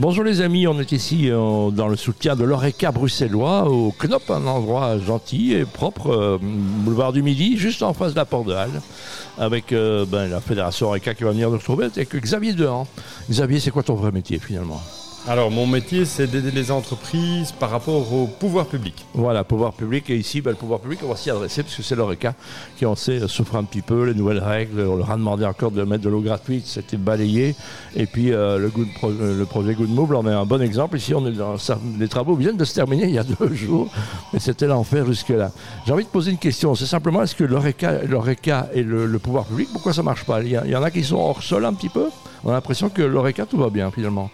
Bonjour les amis, on est ici euh, dans le soutien de l'ORECA bruxellois au Knop, un endroit gentil et propre, euh, boulevard du Midi, juste en face de la Porte de Halle, avec euh, ben, la fédération ORECA qui va venir nous retrouver, avec Xavier Dehan. Xavier, c'est quoi ton vrai métier finalement? Alors, mon métier, c'est d'aider les entreprises par rapport au pouvoir public. Voilà, pouvoir public. Et ici, ben, le pouvoir public, on va s'y adresser parce que c'est l'ORECA qui, on sait, souffre un petit peu. Les nouvelles règles, on leur a demandé encore de mettre de l'eau gratuite, c'était balayé. Et puis, euh, le, le, projet Good Move, on est un bon exemple. Ici, on est dans, les travaux viennent de se terminer il y a deux jours, mais c'était l'enfer jusque-là. J'ai envie de poser une question. C'est simplement, est-ce que l'ORECA et le, pouvoir public, pourquoi ça marche pas? Il y, il y en a qui sont hors sol un petit peu. On a l'impression que l'ORECA, tout va bien finalement.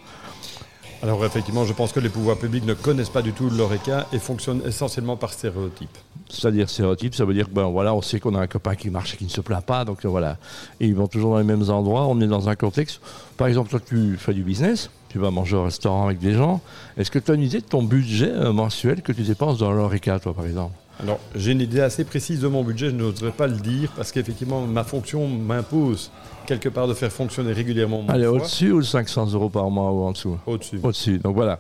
Alors effectivement, je pense que les pouvoirs publics ne connaissent pas du tout l'ORECA et fonctionnent essentiellement par stéréotypes. C'est-à-dire stéréotypes, ça veut dire que ben, voilà, on sait qu'on a un copain qui marche et qui ne se plaint pas, donc voilà. Et ils vont toujours dans les mêmes endroits. On est dans un contexte. Par exemple, toi, tu fais du business, tu vas manger au restaurant avec des gens. Est-ce que tu as une idée de ton budget euh, mensuel que tu dépenses dans l'ORECA, toi, par exemple? Alors, j'ai une idée assez précise de mon budget, je n'oserais pas le dire parce qu'effectivement, ma fonction m'impose quelque part de faire fonctionner régulièrement mon Allez, au-dessus ou 500 euros par mois ou en dessous Au-dessus. Au-dessus. Donc voilà,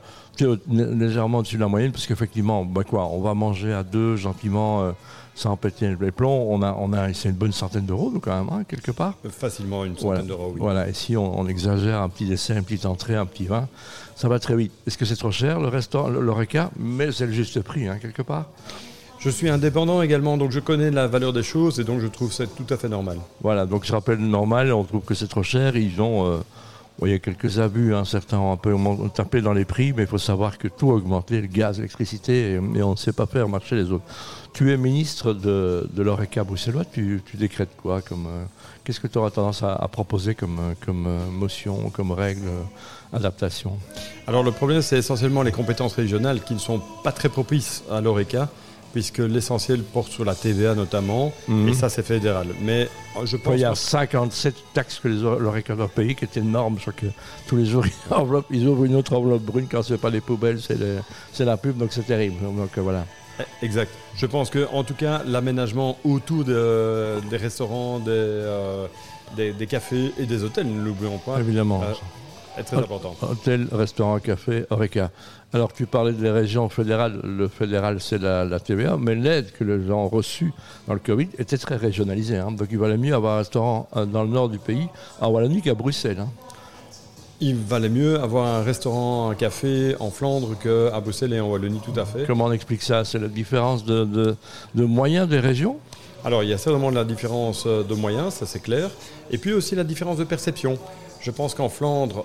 légèrement au-dessus de la moyenne parce qu'effectivement, bah quoi, on va manger à deux gentiment. Euh, sans péter les plombs, on a, on a c'est une bonne centaine d'euros, quand même, hein, quelque part. Facilement une centaine d'euros, oui. Voilà, et si on, exagère un petit dessert, une petite entrée, un petit vin, ça va très vite. Est-ce que c'est trop cher, le restaurant, l'oreca Mais c'est le juste prix, hein, quelque part. Je suis indépendant également, donc je connais la valeur des choses et donc je trouve ça tout à fait normal. Voilà, donc je rappelle normal, on trouve que c'est trop cher. Ils ont, euh, il y a quelques abus, hein, certains ont un peu tapé dans les prix, mais il faut savoir que tout a augmenté, le gaz, l'électricité, et, on ne sait pas faire marcher les autres. Tu es ministre de, de l'ORECA bruxellois, tu, décrètes quoi comme, euh, Qu'est-ce que tu auras tendance à, proposer comme, euh, comme motion, comme règle, adaptation? Alors le problème, c'est essentiellement les compétences régionales qui ne sont pas très propices à l'ORECA puisque l'essentiel porte sur la TVA notamment, mhm. et ça c'est fédéral. Mais euh, je pense Il y a 57 taxes que les l'ORECA doivent payer, qui est énorme. Je que tous les jours, ils, ouvrent une autre enveloppe brune quand ce n'est pas les poubelles, c'est la pub, donc c'est terrible. Donc euh, voilà. Eh, exact. Je pense que, en tout cas, l'aménagement autour des restaurants, euh, des, des, cafés et des hôtels, ne l'oublions pas. Évidemment est très important. Hôtel, restaurant, café, Oreca. Alors tu parlais des régions fédérales, le fédéral c'est la, TVA, mais l'aide que les gens ont reçue dans le Covid était très régionalisée. Hein. Donc il valait mieux avoir un restaurant euh, dans le nord du pays, à Wallonie qu'à Bruxelles. Hein. Il valait mieux avoir un restaurant, un café en Flandre qu'à Bruxelles et en Wallonie, tout à fait. Comment on explique ça? C'est la différence de, moyens des régions? Alors il y a certainement la différence de moyens, ça c'est clair, et puis aussi la différence de perception. Je pense qu'en Flandre,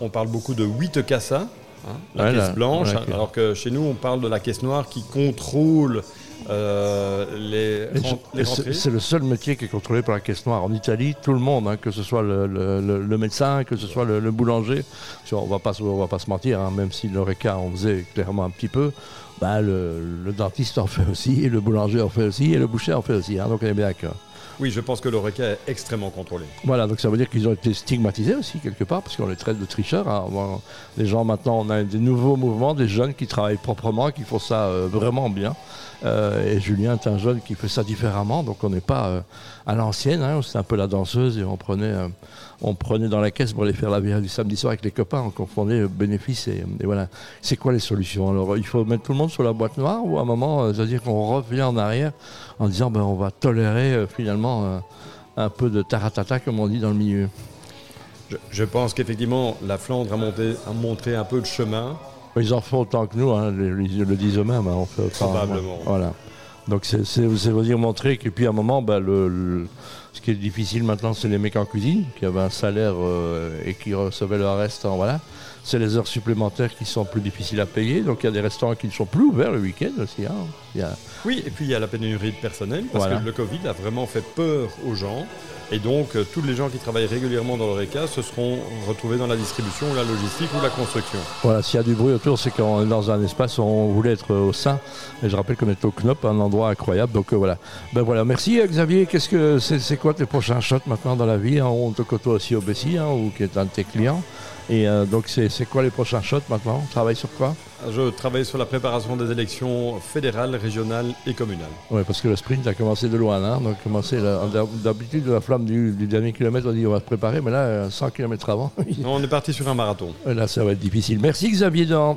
on, parle beaucoup de 8 cassas, hein, la caisse blanche, alors que chez nous, on parle de la caisse noire qui contrôle euh, les, rentrées. C'est le seul métier qui est contrôlé par la caisse noire. En Italie, tout le monde, hein, que ce soit le, médecin, que ce soit le, boulanger, on ne va pas se mentir, hein, même si l'ORECA en faisait clairement un petit peu, bah, le, dentiste en fait aussi, le boulanger en fait aussi, et le boucher en fait aussi. donc on est bien d'accord. Oui, je pense que l'ORECA est extrêmement contrôlé. Voilà, donc ça veut dire qu'ils ont été stigmatisés aussi quelque part, parce qu'on les traite de tricheurs. Hein. les gens maintenant, on a des nouveaux mouvements, des jeunes qui travaillent proprement, qui font ça euh, vraiment bien. Euh, et Julien est un jeune qui fait ça différemment, donc on n'est pas euh, à l'ancienne, hein, c'est un peu la danseuse et on prenait, on prenait dans la caisse pour aller faire la bière du samedi soir avec les copains, on confondait bénéfice et, et voilà. C'est quoi les solutions? Alors il faut mettre tout le monde sur la boîte noire ou à un moment, c'est-à-dire qu'on revient en arrière en disant ben, on va tolérer finalement euh, un peu de taratata, comme on dit dans le milieu. Je, pense qu'effectivement, la Flandre a, montré un peu de chemin. Ils en font autant que nous, hein, le disent eux-mêmes. Hein, Probablement. Voilà. Donc c'est vous dire montrer que puis à un moment, bah, le, ce qui est difficile maintenant, c'est les mecs en cuisine qui avaient un salaire euh, et qui recevaient leur reste. voilà. C'est les heures supplémentaires qui sont plus difficiles à payer. Donc il y a des restaurants qui ne sont plus ouverts le week-end aussi. Hein. Oui, et puis il y a la pénurie de personnel parce que le Covid a vraiment fait peur aux gens. Et donc, euh, tous les gens qui travaillent régulièrement dans l'ORECA se seront retrouvés dans la distribution, la logistique ou la construction. Voilà, s'il y a du bruit autour, c'est qu'on est dans un espace où on voulait être au sein. Et je rappelle qu'on est au Knop, un endroit incroyable. Donc euh, voilà. Ben voilà, merci euh, Xavier. Qu'est-ce que c'est, quoi tes prochains shots maintenant dans la vie hein? On te côtoie aussi au Bessie, hein, ou qui est un de tes clients. Et donc, c'est quoi les prochains shots maintenant? On travaille sur quoi? Je travaille sur la préparation des élections fédérales, régionales et communales. Oui, parce que le sprint a commencé de loin. Hein, donc, commencé d'habitude, la flamme du, dernier kilomètre, on dit on va se préparer, mais là, 100 km avant. on est parti sur un marathon. Là, ça va être difficile. Merci Xavier Dan.